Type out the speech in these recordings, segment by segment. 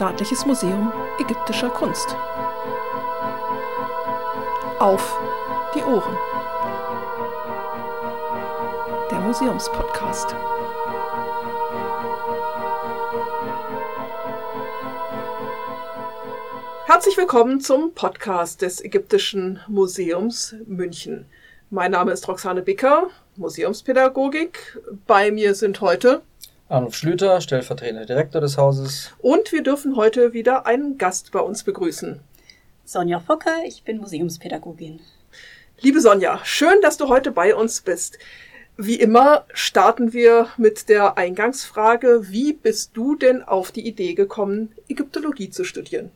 Staatliches Museum ägyptischer Kunst. Auf die Ohren. Der Museumspodcast. Herzlich willkommen zum Podcast des Ägyptischen Museums München. Mein Name ist Roxane Bicker, Museumspädagogik. Bei mir sind heute Arnulf Schlüter, stellvertretender Direktor des Hauses. Und wir dürfen heute wieder einen Gast bei uns begrüßen. Sonja Focker, ich bin Museumspädagogin. Liebe Sonja, schön, dass du heute bei uns bist. Wie immer starten wir mit der Eingangsfrage, wie bist du denn auf die Idee gekommen, Ägyptologie zu studieren?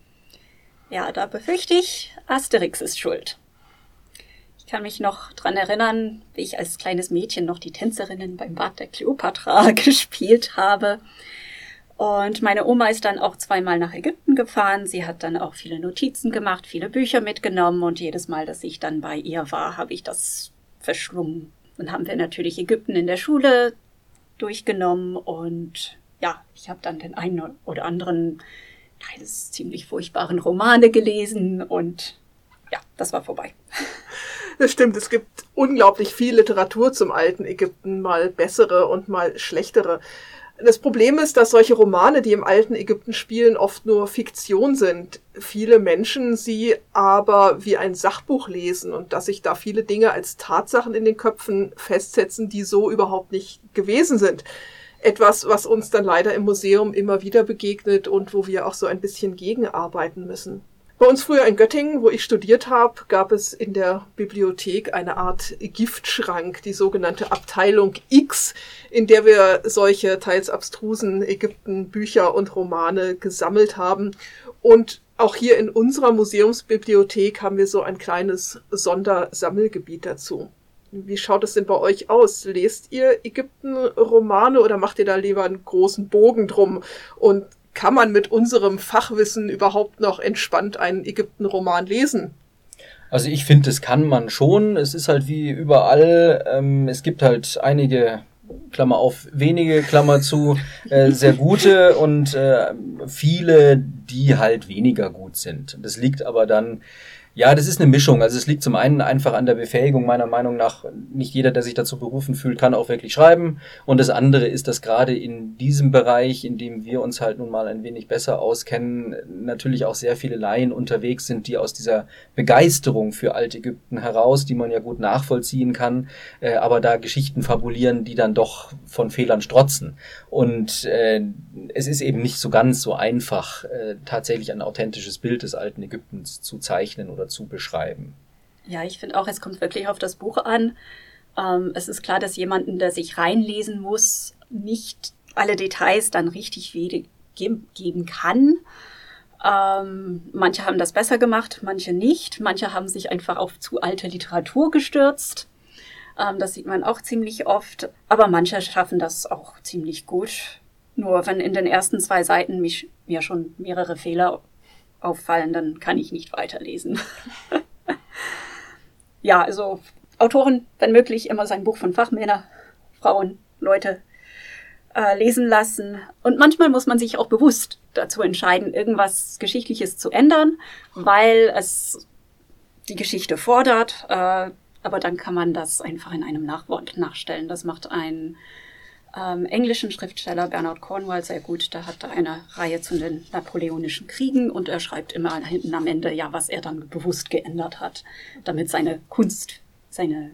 Ja, da befürchte ich, Asterix ist schuld. Ich kann mich noch dran erinnern, wie ich als kleines Mädchen noch die Tänzerinnen beim Bad der Kleopatra gespielt habe. Und meine Oma ist dann auch zweimal nach Ägypten gefahren. Sie hat dann auch viele Notizen gemacht, viele Bücher mitgenommen und jedes Mal, dass ich dann bei ihr war, habe ich das verschlungen. Dann haben wir natürlich Ägypten in der Schule durchgenommen und ja, ich habe dann den einen oder anderen Teil des ziemlich furchtbaren Romane gelesen und ja, das war vorbei. Das stimmt, es gibt unglaublich viel Literatur zum alten Ägypten, mal bessere und mal schlechtere. Das Problem ist, dass solche Romane, die im alten Ägypten spielen, oft nur Fiktion sind. Viele Menschen sie aber wie ein Sachbuch lesen und dass sich da viele Dinge als Tatsachen in den Köpfen festsetzen, die so überhaupt nicht gewesen sind. Etwas, was uns dann leider im Museum immer wieder begegnet und wo wir auch so ein bisschen gegenarbeiten müssen. Bei uns früher in Göttingen, wo ich studiert habe, gab es in der Bibliothek eine Art Giftschrank, die sogenannte Abteilung X, in der wir solche teils abstrusen Ägypten-Bücher und Romane gesammelt haben. Und auch hier in unserer Museumsbibliothek haben wir so ein kleines Sondersammelgebiet dazu. Wie schaut es denn bei euch aus? Lest ihr Ägypten-Romane oder macht ihr da lieber einen großen Bogen drum und kann man mit unserem Fachwissen überhaupt noch entspannt einen Ägypten-Roman lesen? Also ich finde, das kann man schon. Es ist halt wie überall. Ähm, es gibt halt einige Klammer auf, wenige, Klammer zu, äh, sehr gute und äh, viele, die halt weniger gut sind. Das liegt aber dann ja, das ist eine Mischung. Also es liegt zum einen einfach an der Befähigung meiner Meinung nach. Nicht jeder, der sich dazu berufen fühlt, kann auch wirklich schreiben. Und das andere ist, dass gerade in diesem Bereich, in dem wir uns halt nun mal ein wenig besser auskennen, natürlich auch sehr viele Laien unterwegs sind, die aus dieser Begeisterung für Altägypten heraus, die man ja gut nachvollziehen kann, äh, aber da Geschichten fabulieren, die dann doch von Fehlern strotzen. Und äh, es ist eben nicht so ganz so einfach, äh, tatsächlich ein authentisches Bild des alten Ägyptens zu zeichnen oder zu beschreiben. Ja, ich finde auch, es kommt wirklich auf das Buch an. Ähm, es ist klar, dass jemanden, der sich reinlesen muss, nicht alle Details dann richtig geben kann. Ähm, manche haben das besser gemacht, manche nicht. Manche haben sich einfach auf zu alte Literatur gestürzt. Ähm, das sieht man auch ziemlich oft. Aber manche schaffen das auch ziemlich gut. Nur wenn in den ersten zwei Seiten mich, mir schon mehrere Fehler auffallen, dann kann ich nicht weiterlesen. ja, also Autoren, wenn möglich, immer sein Buch von Fachmänner, Frauen, Leute äh, lesen lassen. Und manchmal muss man sich auch bewusst dazu entscheiden, irgendwas Geschichtliches zu ändern, weil es die Geschichte fordert. Äh, aber dann kann man das einfach in einem Nachwort nachstellen. Das macht ein ähm, englischen Schriftsteller Bernard Cornwell sehr gut. Der hat da eine Reihe zu den napoleonischen Kriegen und er schreibt immer hinten am Ende, ja, was er dann bewusst geändert hat, damit seine Kunst, seine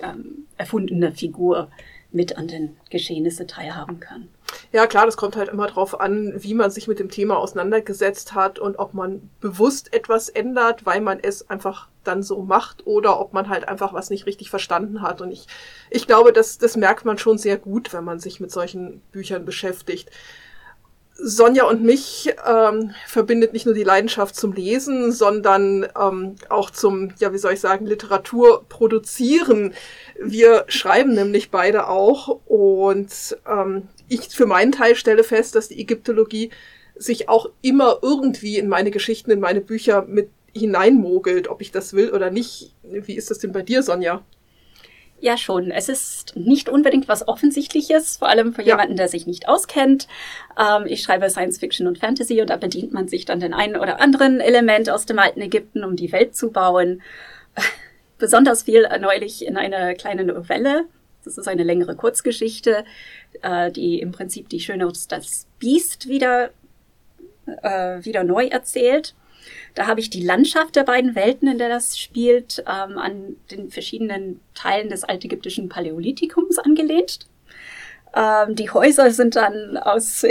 ähm, erfundene Figur mit an den Geschehnissen teilhaben kann. Ja, klar, das kommt halt immer drauf an, wie man sich mit dem Thema auseinandergesetzt hat und ob man bewusst etwas ändert, weil man es einfach dann so macht oder ob man halt einfach was nicht richtig verstanden hat. Und ich, ich glaube, das, das merkt man schon sehr gut, wenn man sich mit solchen Büchern beschäftigt. Sonja und mich ähm, verbindet nicht nur die Leidenschaft zum Lesen, sondern ähm, auch zum, ja, wie soll ich sagen, Literatur produzieren. Wir schreiben nämlich beide auch und ähm, ich für meinen Teil stelle fest, dass die Ägyptologie sich auch immer irgendwie in meine Geschichten, in meine Bücher mit hineinmogelt, ob ich das will oder nicht. Wie ist das denn bei dir, Sonja? Ja, schon. Es ist nicht unbedingt was Offensichtliches, vor allem für ja. jemanden, der sich nicht auskennt. Ähm, ich schreibe Science Fiction und Fantasy und da bedient man sich dann den einen oder anderen Element aus dem alten Ägypten, um die Welt zu bauen. Besonders viel neulich in einer kleinen Novelle. Das ist eine längere Kurzgeschichte, äh, die im Prinzip die Schöne und das Biest wieder, äh, wieder neu erzählt. Da habe ich die Landschaft der beiden Welten, in der das spielt, ähm, an den verschiedenen Teilen des altägyptischen Paläolithikums angelehnt. Ähm, die Häuser sind dann aus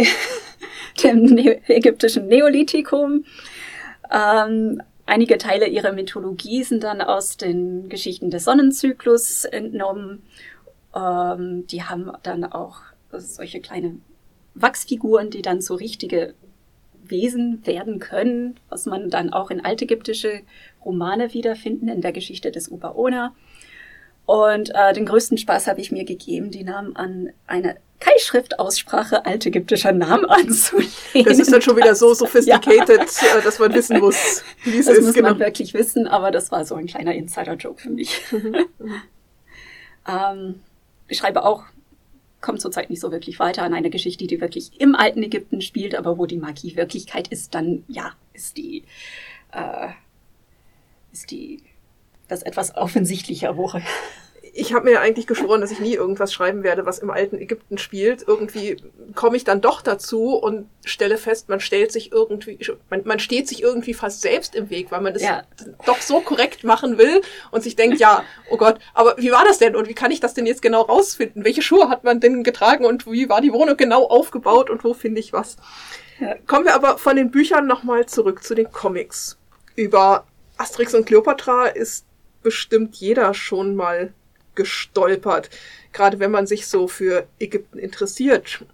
dem ägyptischen Neolithikum. Ähm, einige Teile ihrer Mythologie sind dann aus den Geschichten des Sonnenzyklus entnommen. Ähm, die haben dann auch solche kleine Wachsfiguren, die dann so richtige Wesen werden können, was man dann auch in altägyptische Romane wiederfinden, in der Geschichte des Ubaona. Und äh, den größten Spaß habe ich mir gegeben, die Namen an eine Keilschriftaussprache altägyptischer Namen anzulegen. Das ist dann schon wieder so sophisticated, ja. Dass man wissen muss, wie es das ist. Das muss genau. man wirklich wissen, aber das war so ein kleiner Insider-Joke für mich. ähm, ich schreibe auch kommt zurzeit nicht so wirklich weiter an eine Geschichte, die wirklich im alten Ägypten spielt, aber wo die Magie Wirklichkeit ist, dann ja, ist die, äh, ist die, das etwas offensichtlicher Woche ich habe mir eigentlich geschworen, dass ich nie irgendwas schreiben werde, was im alten Ägypten spielt. Irgendwie komme ich dann doch dazu und stelle fest, man stellt sich irgendwie, man, man steht sich irgendwie fast selbst im Weg, weil man das ja. doch so korrekt machen will und sich denkt, ja, oh Gott, aber wie war das denn und wie kann ich das denn jetzt genau rausfinden? Welche Schuhe hat man denn getragen und wie war die Wohnung genau aufgebaut und wo finde ich was? Ja. Kommen wir aber von den Büchern nochmal zurück zu den Comics. Über Asterix und Cleopatra ist bestimmt jeder schon mal gestolpert, gerade wenn man sich so für Ägypten interessiert.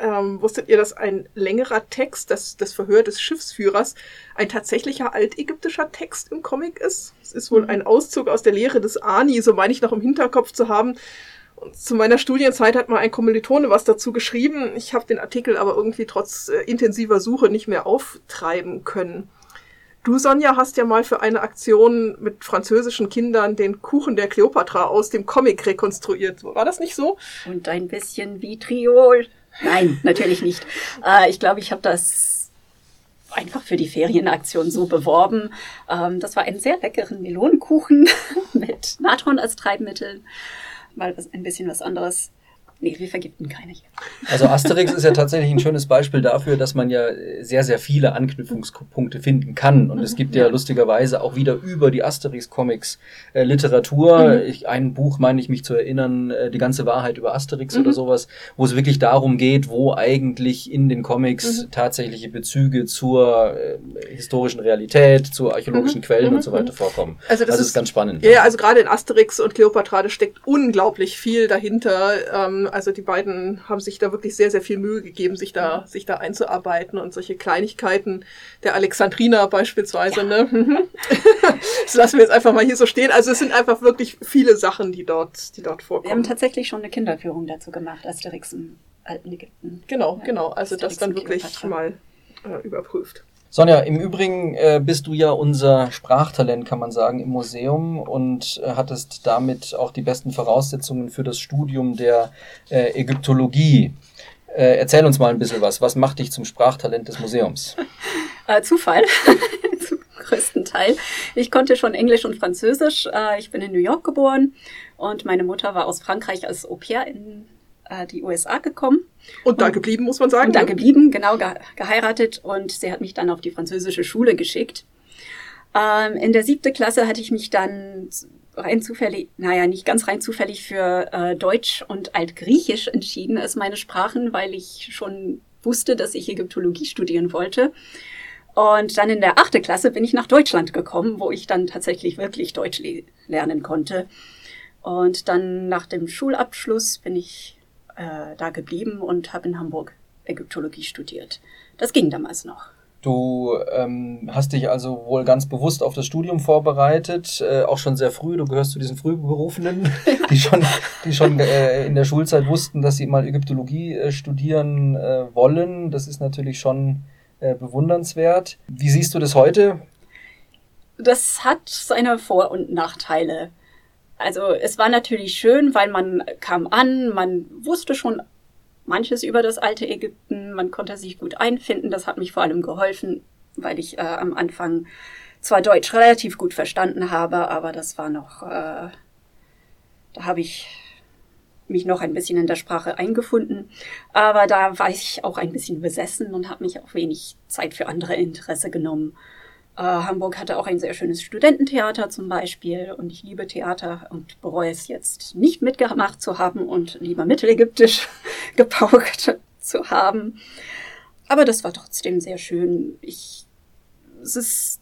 Ähm, wusstet ihr, dass ein längerer Text, das, das Verhör des Schiffsführers, ein tatsächlicher altägyptischer Text im Comic ist? Es ist wohl mhm. ein Auszug aus der Lehre des Ani, so meine ich noch im Hinterkopf zu haben. Und zu meiner Studienzeit hat mal ein Kommilitone was dazu geschrieben. Ich habe den Artikel aber irgendwie trotz äh, intensiver Suche nicht mehr auftreiben können. Du, Sonja, hast ja mal für eine Aktion mit französischen Kindern den Kuchen der Kleopatra aus dem Comic rekonstruiert. War das nicht so? Und ein bisschen Vitriol. Nein, natürlich nicht. Äh, ich glaube, ich habe das einfach für die Ferienaktion so beworben. Ähm, das war ein sehr leckeren Melonenkuchen mit Natron als Treibmittel. Mal was, ein bisschen was anderes. Nee, wir vergiften keine hier. Also Asterix ist ja tatsächlich ein schönes Beispiel dafür, dass man ja sehr, sehr viele Anknüpfungspunkte finden kann. Und mhm, es gibt ja, lustigerweise auch wieder über die Asterix-Comics äh, Literatur. Mhm. Ich, ein Buch, meine ich mich zu erinnern, äh, die ganze Wahrheit über Asterix mhm. oder sowas, wo es wirklich darum geht, wo eigentlich in den Comics mhm. tatsächliche Bezüge zur äh, historischen Realität, zu archäologischen mhm. Quellen und mhm. so weiter vorkommen. Also das, also ist, ist, ganz spannend. Ja, also gerade in Asterix und Kleopatra, da steckt unglaublich viel dahinter. Ähm, also die beiden haben sich da wirklich sehr, sehr viel Mühe gegeben, sich da, sich da einzuarbeiten und solche Kleinigkeiten der Alexandrina beispielsweise, ja. ne? das lassen wir jetzt einfach mal hier so stehen. Also es sind einfach wirklich viele Sachen, die dort, die dort vorkommen. Wir haben tatsächlich schon eine Kinderführung dazu gemacht, Asterix im alten Ägypten. Genau, ja. genau. Also Asterix das dann wirklich mal äh, überprüft. Sonja, im Übrigen äh, bist du ja unser Sprachtalent, kann man sagen, im Museum und äh, hattest damit auch die besten Voraussetzungen für das Studium der äh, Ägyptologie. Äh, erzähl uns mal ein bisschen was. Was macht dich zum Sprachtalent des Museums? Äh, Zufall. zum größten Teil. Ich konnte schon Englisch und Französisch. Äh, ich bin in New York geboren und meine Mutter war aus Frankreich als Au pair in äh, die USA gekommen. Und da und, geblieben, muss man sagen. Und da ne? geblieben, genau, ge geheiratet. Und sie hat mich dann auf die französische Schule geschickt. Ähm, in der siebte Klasse hatte ich mich dann rein zufällig, naja, nicht ganz rein zufällig für äh, Deutsch und Altgriechisch entschieden als meine Sprachen, weil ich schon wusste, dass ich Ägyptologie studieren wollte. Und dann in der achte Klasse bin ich nach Deutschland gekommen, wo ich dann tatsächlich wirklich Deutsch le lernen konnte. Und dann nach dem Schulabschluss bin ich äh, da geblieben und habe in Hamburg Ägyptologie studiert. Das ging damals noch. Du ähm, hast dich also wohl ganz bewusst auf das Studium vorbereitet, äh, auch schon sehr früh. Du gehörst zu diesen Frühberufenen, die schon, die schon äh, in der Schulzeit wussten, dass sie mal Ägyptologie äh, studieren äh, wollen. Das ist natürlich schon äh, bewundernswert. Wie siehst du das heute? Das hat seine Vor- und Nachteile. Also es war natürlich schön, weil man kam an, man wusste schon manches über das alte Ägypten, man konnte sich gut einfinden. Das hat mich vor allem geholfen, weil ich äh, am Anfang zwar Deutsch relativ gut verstanden habe, aber das war noch, äh, da habe ich mich noch ein bisschen in der Sprache eingefunden. Aber da war ich auch ein bisschen besessen und habe mich auch wenig Zeit für andere Interesse genommen. Äh, Hamburg hatte auch ein sehr schönes Studententheater zum Beispiel und ich liebe Theater und bereue es jetzt nicht mitgemacht zu haben und lieber mittelägyptisch gepaukt zu haben. Aber das war trotzdem sehr schön. Ich, es ist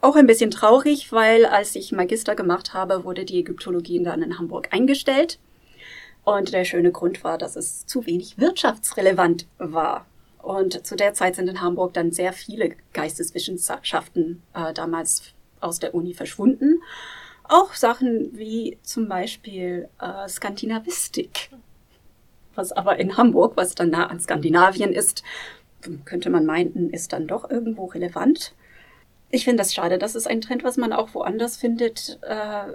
auch ein bisschen traurig, weil als ich Magister gemacht habe, wurde die Ägyptologie dann in Hamburg eingestellt. Und der schöne Grund war, dass es zu wenig wirtschaftsrelevant war. Und zu der Zeit sind in Hamburg dann sehr viele Geisteswissenschaften äh, damals aus der Uni verschwunden. Auch Sachen wie zum Beispiel äh, Skandinavistik, was aber in Hamburg, was dann nah an Skandinavien ist, könnte man meinen, ist dann doch irgendwo relevant. Ich finde das schade. Das ist ein Trend, was man auch woanders findet. Äh,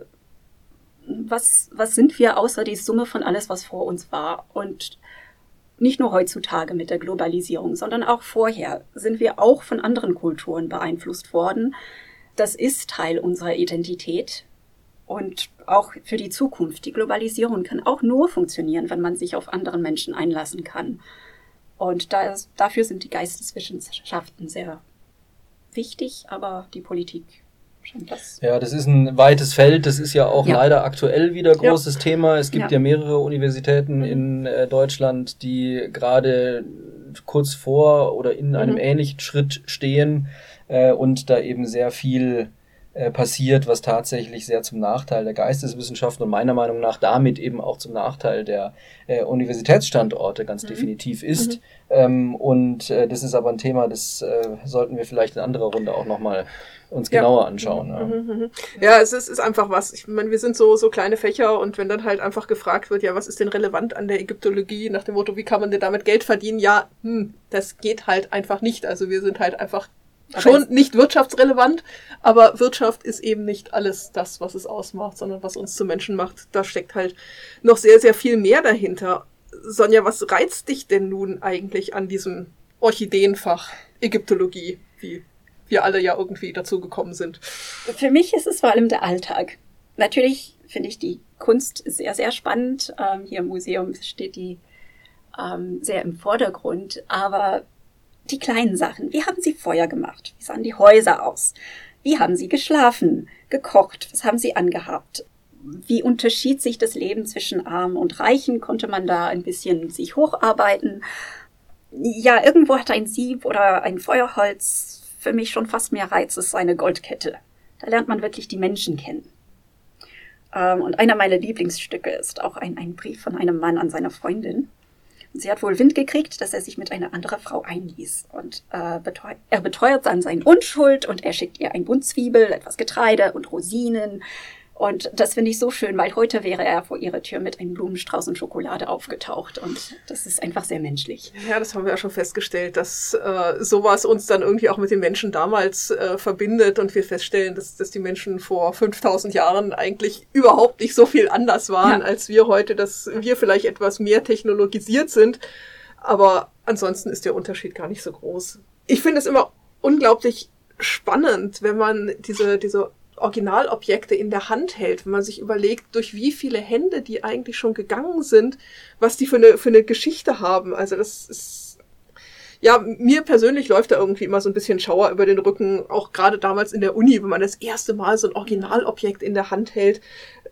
was, was sind wir außer die Summe von alles, was vor uns war? Und nicht nur heutzutage mit der Globalisierung, sondern auch vorher sind wir auch von anderen Kulturen beeinflusst worden. Das ist Teil unserer Identität und auch für die Zukunft. Die Globalisierung kann auch nur funktionieren, wenn man sich auf anderen Menschen einlassen kann. Und da ist, dafür sind die Geisteswissenschaften sehr wichtig, aber die Politik das ja, das ist ein weites Feld. Das ist ja auch ja. leider aktuell wieder großes ja. Thema. Es gibt ja. ja mehrere Universitäten in äh, Deutschland, die gerade kurz vor oder in einem mhm. ähnlichen Schritt stehen äh, und da eben sehr viel äh, passiert, was tatsächlich sehr zum Nachteil der Geisteswissenschaften und meiner Meinung nach damit eben auch zum Nachteil der äh, Universitätsstandorte ganz mhm. definitiv ist. Mhm. Ähm, und äh, das ist aber ein Thema, das äh, sollten wir vielleicht in anderer Runde auch nochmal uns genauer ja. anschauen. Ja, mhm, mhm, mhm. ja es ist, ist einfach was. Ich meine, wir sind so, so kleine Fächer und wenn dann halt einfach gefragt wird, ja, was ist denn relevant an der Ägyptologie, nach dem Motto, wie kann man denn damit Geld verdienen? Ja, hm, das geht halt einfach nicht. Also wir sind halt einfach schon nicht wirtschaftsrelevant, aber Wirtschaft ist eben nicht alles das, was es ausmacht, sondern was uns zu Menschen macht. Da steckt halt noch sehr, sehr viel mehr dahinter. Sonja, was reizt dich denn nun eigentlich an diesem Orchideenfach Ägyptologie? Wie wir alle ja irgendwie dazu gekommen sind. Für mich ist es vor allem der Alltag. Natürlich finde ich die Kunst sehr, sehr spannend. Ähm, hier im Museum steht die ähm, sehr im Vordergrund. Aber die kleinen Sachen, wie haben Sie Feuer gemacht? Wie sahen die Häuser aus? Wie haben Sie geschlafen, gekocht? Was haben Sie angehabt? Wie unterschied sich das Leben zwischen Armen und Reichen? Konnte man da ein bisschen sich hocharbeiten? Ja, irgendwo hat ein Sieb oder ein Feuerholz für mich schon fast mehr Reiz ist eine Goldkette. Da lernt man wirklich die Menschen kennen. Ähm, und einer meiner Lieblingsstücke ist auch ein, ein Brief von einem Mann an seine Freundin. Sie hat wohl Wind gekriegt, dass er sich mit einer anderen Frau einließ. Und äh, beteuert, er beteuert dann seine Unschuld und er schickt ihr ein Bund Zwiebel, etwas Getreide und Rosinen. Und das finde ich so schön, weil heute wäre er vor ihrer Tür mit einem Blumenstrauß und Schokolade aufgetaucht. Und das ist einfach sehr menschlich. Ja, das haben wir ja schon festgestellt, dass äh, sowas uns dann irgendwie auch mit den Menschen damals äh, verbindet und wir feststellen, dass, dass die Menschen vor 5000 Jahren eigentlich überhaupt nicht so viel anders waren ja. als wir heute, dass wir vielleicht etwas mehr technologisiert sind. Aber ansonsten ist der Unterschied gar nicht so groß. Ich finde es immer unglaublich spannend, wenn man diese, diese Originalobjekte in der Hand hält, wenn man sich überlegt, durch wie viele Hände die eigentlich schon gegangen sind, was die für eine, für eine Geschichte haben. Also das ist, ja, mir persönlich läuft da irgendwie immer so ein bisschen Schauer über den Rücken, auch gerade damals in der Uni, wenn man das erste Mal so ein Originalobjekt in der Hand hält,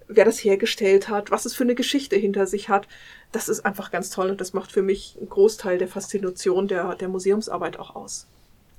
wer das hergestellt hat, was es für eine Geschichte hinter sich hat. Das ist einfach ganz toll und das macht für mich einen Großteil der Faszination der, der Museumsarbeit auch aus.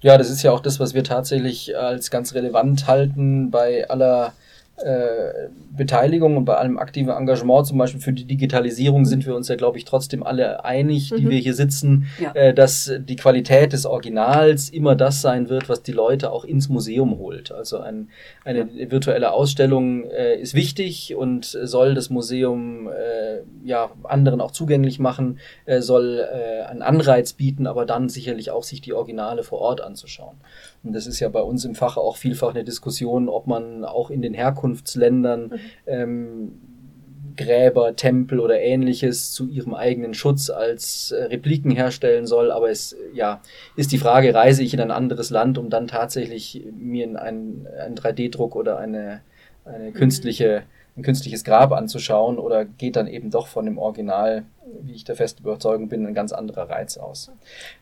Ja, das ist ja auch das, was wir tatsächlich als ganz relevant halten bei aller äh, Beteiligung und bei allem aktiven Engagement, zum Beispiel für die Digitalisierung, sind wir uns ja, glaube ich, trotzdem alle einig, die mhm. wir hier sitzen, ja. äh, dass die Qualität des Originals immer das sein wird, was die Leute auch ins Museum holt. Also ein, eine ja. virtuelle Ausstellung äh, ist wichtig und soll das Museum äh, ja anderen auch zugänglich machen, äh, soll äh, einen Anreiz bieten, aber dann sicherlich auch sich die Originale vor Ort anzuschauen. Und das ist ja bei uns im Fach auch vielfach eine Diskussion, ob man auch in den Herkunft Herkunftsländern mhm. ähm, Gräber, Tempel oder ähnliches zu ihrem eigenen Schutz als äh, Repliken herstellen soll. Aber es ja, ist die Frage, reise ich in ein anderes Land, um dann tatsächlich mir einen, einen 3D-Druck oder eine, eine künstliche ein künstliches Grab anzuschauen oder geht dann eben doch von dem Original, wie ich der festen Überzeugung bin, ein ganz anderer Reiz aus.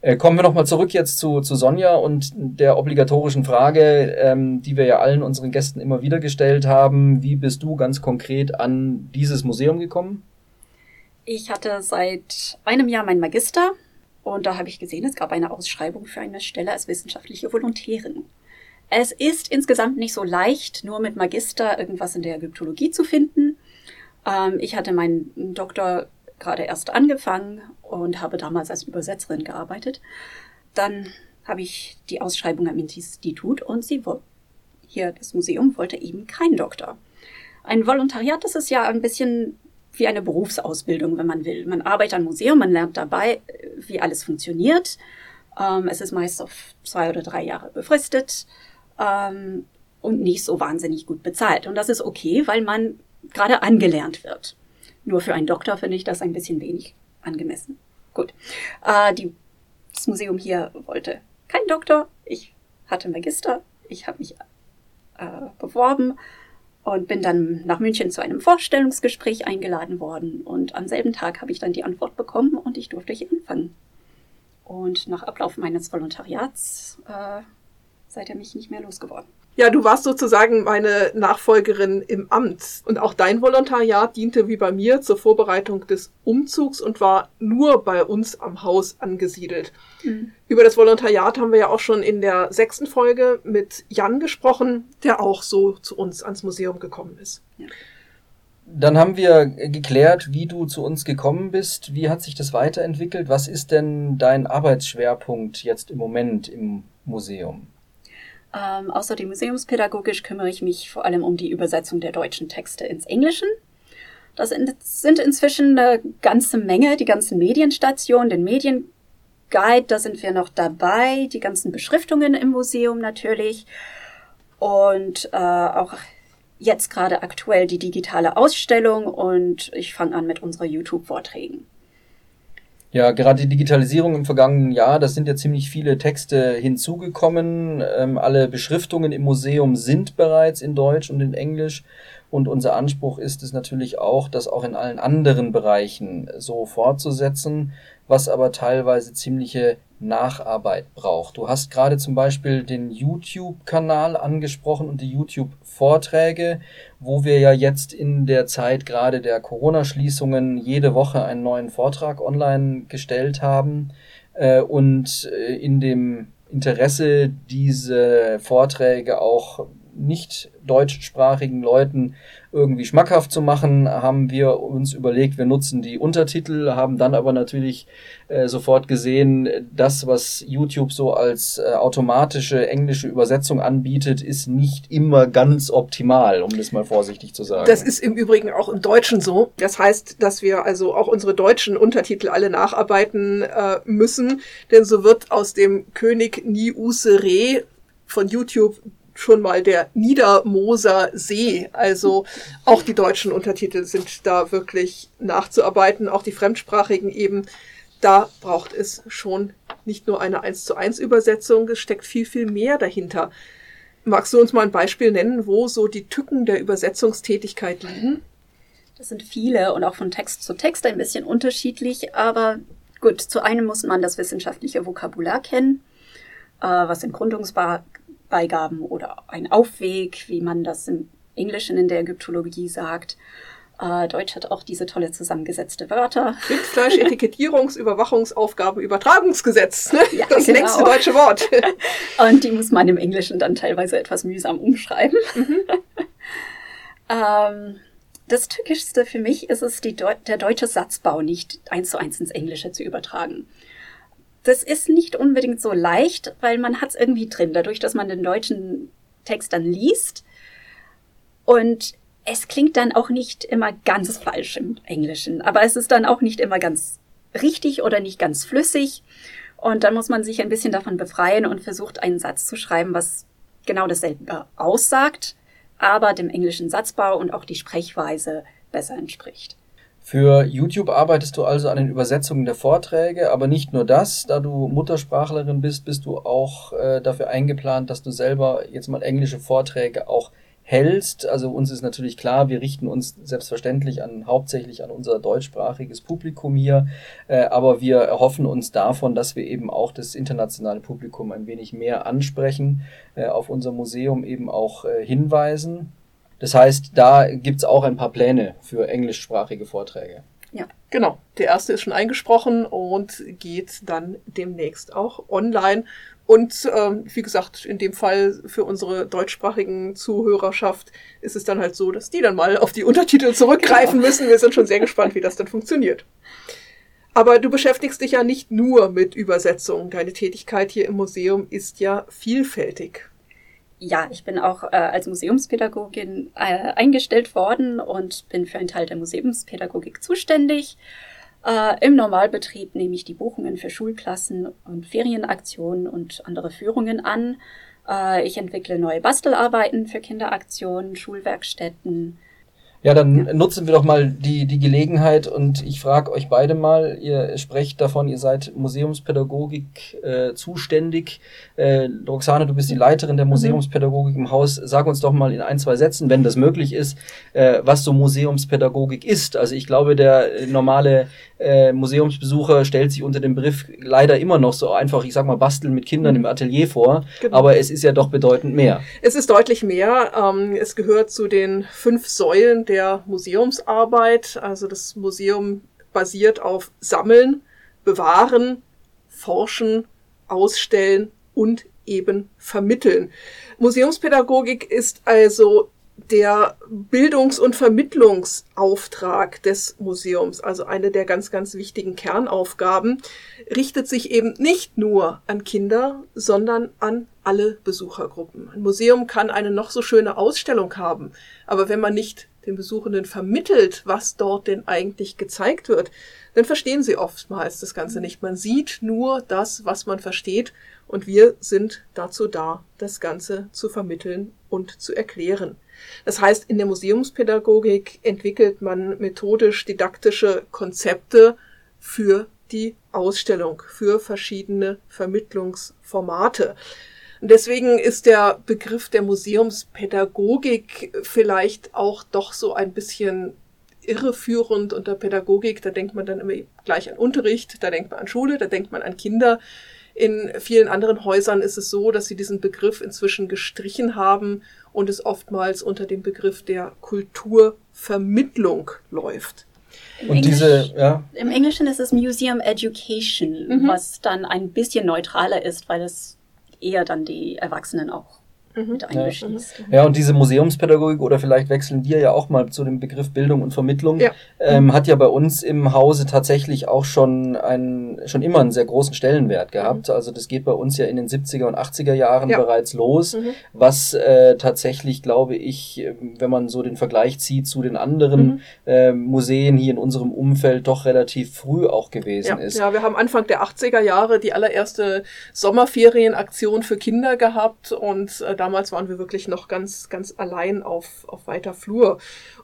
Äh, kommen wir nochmal zurück jetzt zu, zu Sonja und der obligatorischen Frage, ähm, die wir ja allen unseren Gästen immer wieder gestellt haben. Wie bist du ganz konkret an dieses Museum gekommen? Ich hatte seit einem Jahr mein Magister und da habe ich gesehen, es gab eine Ausschreibung für eine Stelle als wissenschaftliche Volontärin. Es ist insgesamt nicht so leicht, nur mit Magister irgendwas in der Ägyptologie zu finden. Ähm, ich hatte meinen Doktor gerade erst angefangen und habe damals als Übersetzerin gearbeitet. Dann habe ich die Ausschreibung am Institut und sie hier das Museum wollte eben kein Doktor. Ein Volontariat, das ist ja ein bisschen wie eine Berufsausbildung, wenn man will. Man arbeitet am Museum, man lernt dabei, wie alles funktioniert. Ähm, es ist meist auf zwei oder drei Jahre befristet ähm, und nicht so wahnsinnig gut bezahlt. Und das ist okay, weil man gerade angelernt wird. Nur für einen Doktor finde ich das ein bisschen wenig angemessen. Gut. Äh, die, das Museum hier wollte kein Doktor. Ich hatte Magister. Ich habe mich äh, beworben und bin dann nach München zu einem Vorstellungsgespräch eingeladen worden. Und am selben Tag habe ich dann die Antwort bekommen und ich durfte hier anfangen. Und nach Ablauf meines Volontariats äh, seid ihr mich nicht mehr losgeworden. Ja, du warst sozusagen meine Nachfolgerin im Amt. Und auch dein Volontariat diente wie bei mir zur Vorbereitung des Umzugs und war nur bei uns am Haus angesiedelt. Mhm. Über das Volontariat haben wir ja auch schon in der sechsten Folge mit Jan gesprochen, der auch so zu uns ans Museum gekommen ist. Ja. Dann haben wir geklärt, wie du zu uns gekommen bist. Wie hat sich das weiterentwickelt? Was ist denn dein Arbeitsschwerpunkt jetzt im Moment im Museum? Ähm, außerdem museumspädagogisch kümmere ich mich vor allem um die Übersetzung der deutschen Texte ins Englische. Das sind inzwischen eine ganze Menge, die ganzen Medienstationen, den Medienguide, da sind wir noch dabei, die ganzen Beschriftungen im Museum natürlich und äh, auch jetzt gerade aktuell die digitale Ausstellung und ich fange an mit unserer YouTube-Vorträgen. Ja, gerade die Digitalisierung im vergangenen Jahr, da sind ja ziemlich viele Texte hinzugekommen. Ähm, alle Beschriftungen im Museum sind bereits in Deutsch und in Englisch. Und unser Anspruch ist es natürlich auch, das auch in allen anderen Bereichen so fortzusetzen, was aber teilweise ziemliche Nacharbeit braucht. Du hast gerade zum Beispiel den YouTube-Kanal angesprochen und die YouTube-Vorträge, wo wir ja jetzt in der Zeit gerade der Corona-Schließungen jede Woche einen neuen Vortrag online gestellt haben äh, und äh, in dem Interesse diese Vorträge auch nicht deutschsprachigen Leuten irgendwie schmackhaft zu machen, haben wir uns überlegt, wir nutzen die Untertitel, haben dann aber natürlich äh, sofort gesehen, das, was YouTube so als äh, automatische englische Übersetzung anbietet, ist nicht immer ganz optimal, um das mal vorsichtig zu sagen. Das ist im Übrigen auch im Deutschen so. Das heißt, dass wir also auch unsere deutschen Untertitel alle nacharbeiten äh, müssen, denn so wird aus dem König Ni Usere von YouTube schon mal der Niedermoser See. Also auch die deutschen Untertitel sind da wirklich nachzuarbeiten, auch die fremdsprachigen eben. Da braucht es schon nicht nur eine 1 zu 1 Übersetzung, es steckt viel, viel mehr dahinter. Magst du uns mal ein Beispiel nennen, wo so die Tücken der Übersetzungstätigkeit liegen? Das sind viele und auch von Text zu Text ein bisschen unterschiedlich, aber gut, zu einem muss man das wissenschaftliche Vokabular kennen, äh, was in Gründungsbar Beigaben oder ein Aufweg, wie man das im Englischen in der Ägyptologie sagt. Äh, Deutsch hat auch diese tolle zusammengesetzte Wörter. Rindfleisch, Etikettierungs-, Überwachungsaufgaben, Übertragungsgesetz. Ne? Ja, das genau. längste deutsche Wort. Und die muss man im Englischen dann teilweise etwas mühsam umschreiben. Mhm. ähm, das Tückischste für mich ist es, Deu der deutsche Satzbau nicht eins zu eins ins Englische zu übertragen das ist nicht unbedingt so leicht, weil man hat es irgendwie drin, dadurch, dass man den deutschen Text dann liest. Und es klingt dann auch nicht immer ganz falsch im Englischen, aber es ist dann auch nicht immer ganz richtig oder nicht ganz flüssig. Und dann muss man sich ein bisschen davon befreien und versucht einen Satz zu schreiben, was genau dasselbe aussagt, aber dem englischen Satzbau und auch die Sprechweise besser entspricht. Für YouTube arbeitest du also an den Übersetzungen der Vorträge, aber nicht nur das. Da du Muttersprachlerin bist, bist du auch äh, dafür eingeplant, dass du selber jetzt mal englische Vorträge auch hältst. Also uns ist natürlich klar, wir richten uns selbstverständlich an hauptsächlich an unser deutschsprachiges Publikum hier, äh, aber wir erhoffen uns davon, dass wir eben auch das internationale Publikum ein wenig mehr ansprechen, äh, auf unser Museum eben auch äh, hinweisen. Das heißt, da gibt's auch ein paar Pläne für englischsprachige Vorträge. Ja, genau. Der erste ist schon eingesprochen und geht dann demnächst auch online. Und ähm, wie gesagt, in dem Fall für unsere deutschsprachigen Zuhörerschaft ist es dann halt so, dass die dann mal auf die Untertitel zurückgreifen genau. müssen. Wir sind schon sehr gespannt, wie das dann funktioniert. Aber du beschäftigst dich ja nicht nur mit Übersetzungen. Deine Tätigkeit hier im Museum ist ja vielfältig ja, ich bin auch äh, als Museumspädagogin äh, eingestellt worden und bin für einen Teil der Museumspädagogik zuständig. Äh, Im Normalbetrieb nehme ich die Buchungen für Schulklassen und Ferienaktionen und andere Führungen an. Äh, ich entwickle neue Bastelarbeiten für Kinderaktionen, Schulwerkstätten, ja, dann ja. nutzen wir doch mal die, die Gelegenheit und ich frage euch beide mal, ihr sprecht davon, ihr seid Museumspädagogik äh, zuständig. Äh, Roxane, du bist die Leiterin der mhm. Museumspädagogik im Haus. Sag uns doch mal in ein, zwei Sätzen, wenn das möglich ist, äh, was so Museumspädagogik ist. Also ich glaube, der normale äh, Museumsbesucher stellt sich unter dem Begriff leider immer noch so einfach, ich sag mal, basteln mit Kindern mhm. im Atelier vor, genau. aber es ist ja doch bedeutend mehr. Es ist deutlich mehr. Ähm, es gehört zu den fünf Säulen der Museumsarbeit. Also das Museum basiert auf Sammeln, Bewahren, Forschen, Ausstellen und eben vermitteln. Museumspädagogik ist also der Bildungs- und Vermittlungsauftrag des Museums, also eine der ganz, ganz wichtigen Kernaufgaben, richtet sich eben nicht nur an Kinder, sondern an alle Besuchergruppen. Ein Museum kann eine noch so schöne Ausstellung haben, aber wenn man nicht den Besuchenden vermittelt, was dort denn eigentlich gezeigt wird, dann verstehen sie oftmals das Ganze nicht. Man sieht nur das, was man versteht, und wir sind dazu da, das Ganze zu vermitteln und zu erklären. Das heißt, in der Museumspädagogik entwickelt man methodisch-didaktische Konzepte für die Ausstellung, für verschiedene Vermittlungsformate. Deswegen ist der Begriff der Museumspädagogik vielleicht auch doch so ein bisschen irreführend unter Pädagogik. Da denkt man dann immer gleich an Unterricht, da denkt man an Schule, da denkt man an Kinder. In vielen anderen Häusern ist es so, dass sie diesen Begriff inzwischen gestrichen haben und es oftmals unter dem Begriff der Kulturvermittlung läuft. Im und Englisch, diese, ja. Im Englischen ist es Museum Education, mhm. was dann ein bisschen neutraler ist, weil es eher dann die Erwachsenen auch mhm. mit einbeschließt. Ja. ja, und diese Museumspädagogik, oder vielleicht wechseln wir ja auch mal zu dem Begriff Bildung und Vermittlung, ja. ähm, hat ja bei uns im Hause tatsächlich auch schon ein, schon immer einen sehr großen Stellenwert gehabt. Mhm. Also das geht bei uns ja in den 70er und 80er Jahren ja. bereits los, mhm. was äh, tatsächlich, glaube ich, wenn man so den Vergleich zieht zu den anderen mhm. äh, Museen hier in unserem Umfeld doch relativ früh auch gewesen ja. ist. Ja, wir haben Anfang der 80er Jahre die allererste Sommerferienaktion für Kinder gehabt und äh, damals waren wir wirklich noch ganz, ganz allein auf, auf weiter Flur.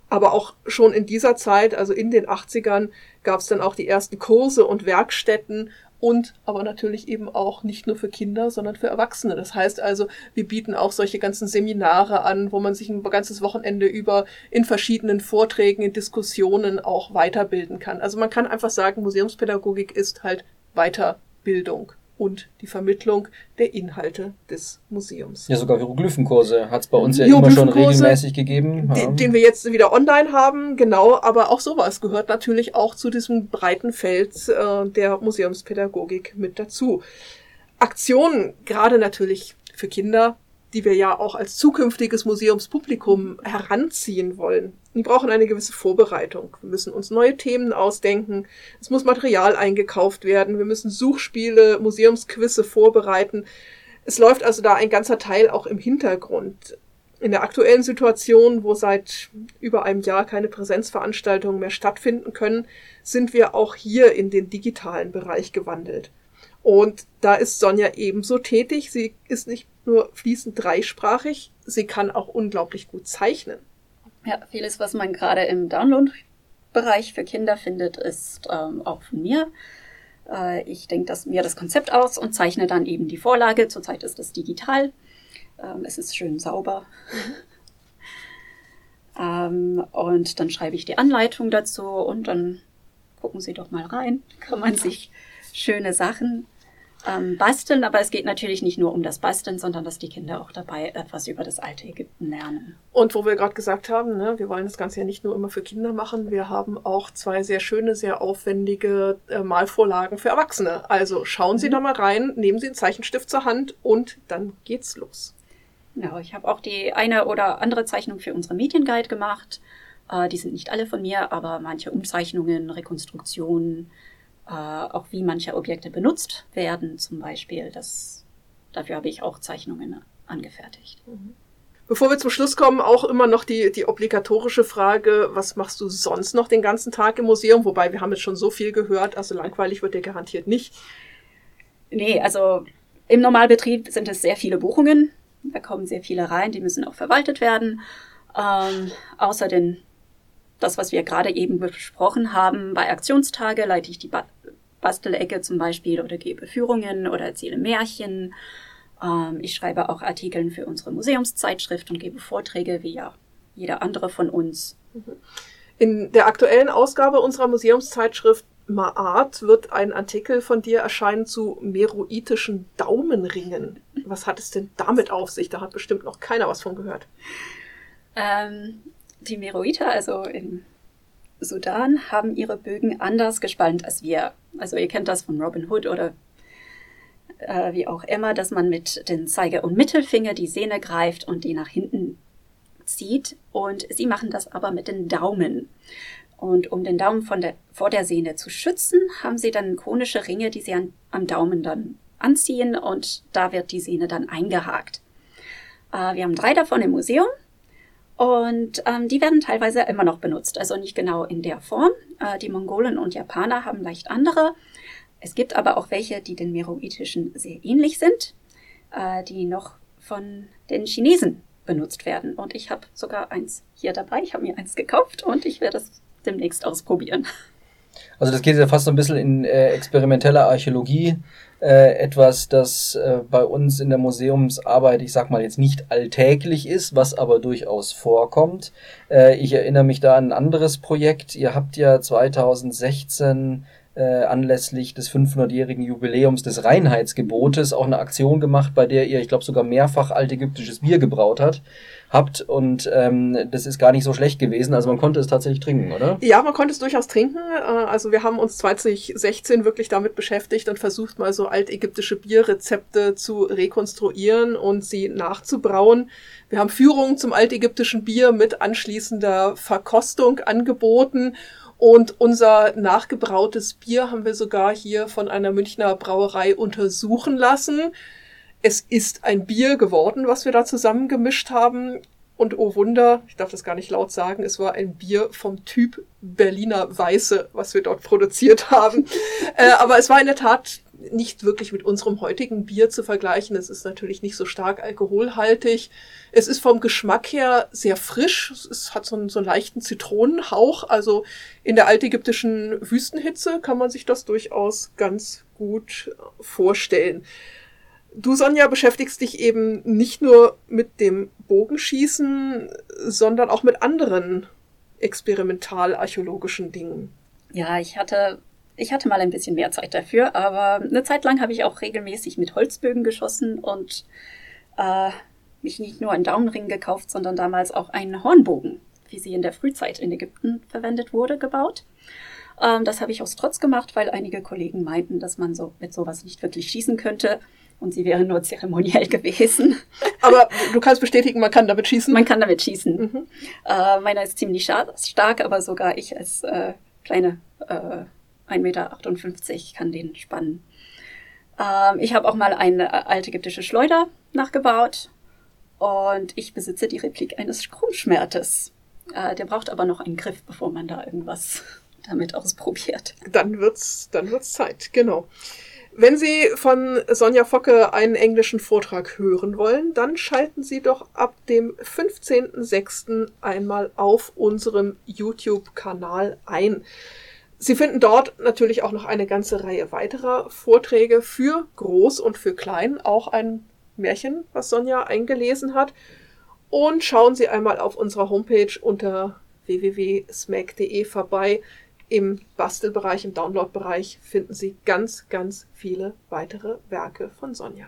Aber auch schon in dieser Zeit, also in den 80ern, gab es dann auch die ersten Kurse und Werkstätten und aber natürlich eben auch nicht nur für Kinder, sondern für Erwachsene. Das heißt also, wir bieten auch solche ganzen Seminare an, wo man sich ein ganzes Wochenende über in verschiedenen Vorträgen, in Diskussionen auch weiterbilden kann. Also man kann einfach sagen, Museumspädagogik ist halt Weiterbildung und die Vermittlung der Inhalte des Museums. Ja, sogar Hieroglyphenkurse hat es bei uns ja immer schon regelmäßig gegeben. Ja. Den, den wir jetzt wieder online haben, genau, aber auch sowas gehört natürlich auch zu diesem breiten Feld äh, der Museumspädagogik mit dazu. Aktionen, gerade natürlich für Kinder, die wir ja auch als zukünftiges Museumspublikum heranziehen wollen. Die brauchen eine gewisse Vorbereitung. Wir müssen uns neue Themen ausdenken. Es muss Material eingekauft werden. Wir müssen Suchspiele, Museumsquizze vorbereiten. Es läuft also da ein ganzer Teil auch im Hintergrund. In der aktuellen Situation, wo seit über einem Jahr keine Präsenzveranstaltungen mehr stattfinden können, sind wir auch hier in den digitalen Bereich gewandelt. Und da ist Sonja ebenso tätig. Sie ist nicht nur fließend dreisprachig, sie kann auch unglaublich gut zeichnen. Ja, vieles, was man gerade im Download-Bereich für Kinder findet, ist ähm, auch von mir. Äh, ich denke das, mir das Konzept aus und zeichne dann eben die Vorlage. Zurzeit ist das digital. Ähm, es ist schön sauber. ähm, und dann schreibe ich die Anleitung dazu und dann gucken Sie doch mal rein. Kann man sich schöne Sachen ähm, basteln, aber es geht natürlich nicht nur um das Basteln, sondern dass die Kinder auch dabei etwas über das alte Ägypten lernen. Und wo wir gerade gesagt haben, ne, wir wollen das Ganze ja nicht nur immer für Kinder machen, wir haben auch zwei sehr schöne, sehr aufwendige äh, Malvorlagen für Erwachsene. Also schauen Sie mhm. da mal rein, nehmen Sie einen Zeichenstift zur Hand und dann geht's los. Genau, ich habe auch die eine oder andere Zeichnung für unsere Medienguide gemacht. Äh, die sind nicht alle von mir, aber manche Umzeichnungen, Rekonstruktionen, äh, auch wie manche Objekte benutzt werden, zum Beispiel. Das, dafür habe ich auch Zeichnungen angefertigt. Mhm. Bevor wir zum Schluss kommen, auch immer noch die, die obligatorische Frage, was machst du sonst noch den ganzen Tag im Museum? Wobei wir haben jetzt schon so viel gehört, also langweilig wird dir garantiert nicht. Nee, also im Normalbetrieb sind es sehr viele Buchungen. Da kommen sehr viele rein, die müssen auch verwaltet werden. Ähm, außer den das, was wir gerade eben besprochen haben, bei Aktionstage leite ich die ba Bastelecke zum Beispiel oder gebe Führungen oder erzähle Märchen. Ähm, ich schreibe auch Artikel für unsere Museumszeitschrift und gebe Vorträge wie ja jeder andere von uns. In der aktuellen Ausgabe unserer Museumszeitschrift Maat wird ein Artikel von dir erscheinen zu meroitischen Daumenringen. Was hat es denn damit auf sich? Da hat bestimmt noch keiner was von gehört. Ähm, die Meroiter, also im Sudan, haben ihre Bögen anders gespannt als wir. Also ihr kennt das von Robin Hood oder äh, wie auch immer, dass man mit den Zeige- und Mittelfinger die Sehne greift und die nach hinten zieht. Und sie machen das aber mit den Daumen. Und um den Daumen von der, vor der Sehne zu schützen, haben sie dann konische Ringe, die sie an, am Daumen dann anziehen und da wird die Sehne dann eingehakt. Äh, wir haben drei davon im Museum und ähm, die werden teilweise immer noch benutzt, also nicht genau in der Form. Äh, die Mongolen und Japaner haben leicht andere. Es gibt aber auch welche, die den meroitischen sehr ähnlich sind, äh, die noch von den Chinesen benutzt werden. Und ich habe sogar eins hier dabei. Ich habe mir eins gekauft und ich werde es demnächst ausprobieren. Also das geht ja fast so ein bisschen in äh, experimentelle Archäologie äh, etwas, das äh, bei uns in der Museumsarbeit, ich sag mal jetzt nicht alltäglich ist, was aber durchaus vorkommt. Äh, ich erinnere mich da an ein anderes Projekt. Ihr habt ja 2016 äh, anlässlich des 500-jährigen Jubiläums des Reinheitsgebotes auch eine Aktion gemacht, bei der ihr, ich glaube, sogar mehrfach altägyptisches Bier gebraut hat habt und ähm, das ist gar nicht so schlecht gewesen. Also man konnte es tatsächlich trinken, oder? Ja, man konnte es durchaus trinken. Äh, also wir haben uns 2016 wirklich damit beschäftigt und versucht mal so altägyptische Bierrezepte zu rekonstruieren und sie nachzubrauen. Wir haben Führungen zum altägyptischen Bier mit anschließender Verkostung angeboten. Und unser nachgebrautes Bier haben wir sogar hier von einer Münchner Brauerei untersuchen lassen. Es ist ein Bier geworden, was wir da zusammengemischt haben. Und oh Wunder, ich darf das gar nicht laut sagen, es war ein Bier vom Typ Berliner Weiße, was wir dort produziert haben. äh, aber es war in der Tat nicht wirklich mit unserem heutigen Bier zu vergleichen. Es ist natürlich nicht so stark alkoholhaltig. Es ist vom Geschmack her sehr frisch. Es hat so einen, so einen leichten Zitronenhauch. Also in der altägyptischen Wüstenhitze kann man sich das durchaus ganz gut vorstellen. Du, Sonja, beschäftigst dich eben nicht nur mit dem Bogenschießen, sondern auch mit anderen experimental-archäologischen Dingen. Ja, ich hatte, ich hatte mal ein bisschen mehr Zeit dafür, aber eine Zeit lang habe ich auch regelmäßig mit Holzbögen geschossen und äh, mich nicht nur einen Daumenring gekauft, sondern damals auch einen Hornbogen, wie sie in der Frühzeit in Ägypten verwendet wurde, gebaut. Ähm, das habe ich aus Trotz gemacht, weil einige Kollegen meinten, dass man so mit sowas nicht wirklich schießen könnte und sie wäre nur zeremoniell gewesen. Aber du kannst bestätigen, man kann damit schießen? Man kann damit schießen. Mhm. Äh, meiner ist ziemlich stark, aber sogar ich als äh, kleine äh, 1,58 Meter kann den spannen. Ähm, ich habe auch mal eine äh, alte ägyptische Schleuder nachgebaut und ich besitze die Replik eines Krummschmertes. Äh, der braucht aber noch einen Griff, bevor man da irgendwas damit ausprobiert. Dann wird's, dann wird's Zeit, genau. Wenn Sie von Sonja Focke einen englischen Vortrag hören wollen, dann schalten Sie doch ab dem 15.06. einmal auf unserem YouTube-Kanal ein. Sie finden dort natürlich auch noch eine ganze Reihe weiterer Vorträge für Groß und für Klein, auch ein Märchen, was Sonja eingelesen hat. Und schauen Sie einmal auf unserer Homepage unter www.smack.de vorbei. Im Bastelbereich, im Downloadbereich finden Sie ganz, ganz viele weitere Werke von Sonja.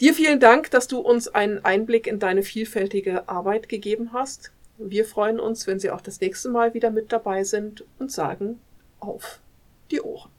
Dir vielen Dank, dass du uns einen Einblick in deine vielfältige Arbeit gegeben hast. Wir freuen uns, wenn Sie auch das nächste Mal wieder mit dabei sind und sagen auf die Ohren.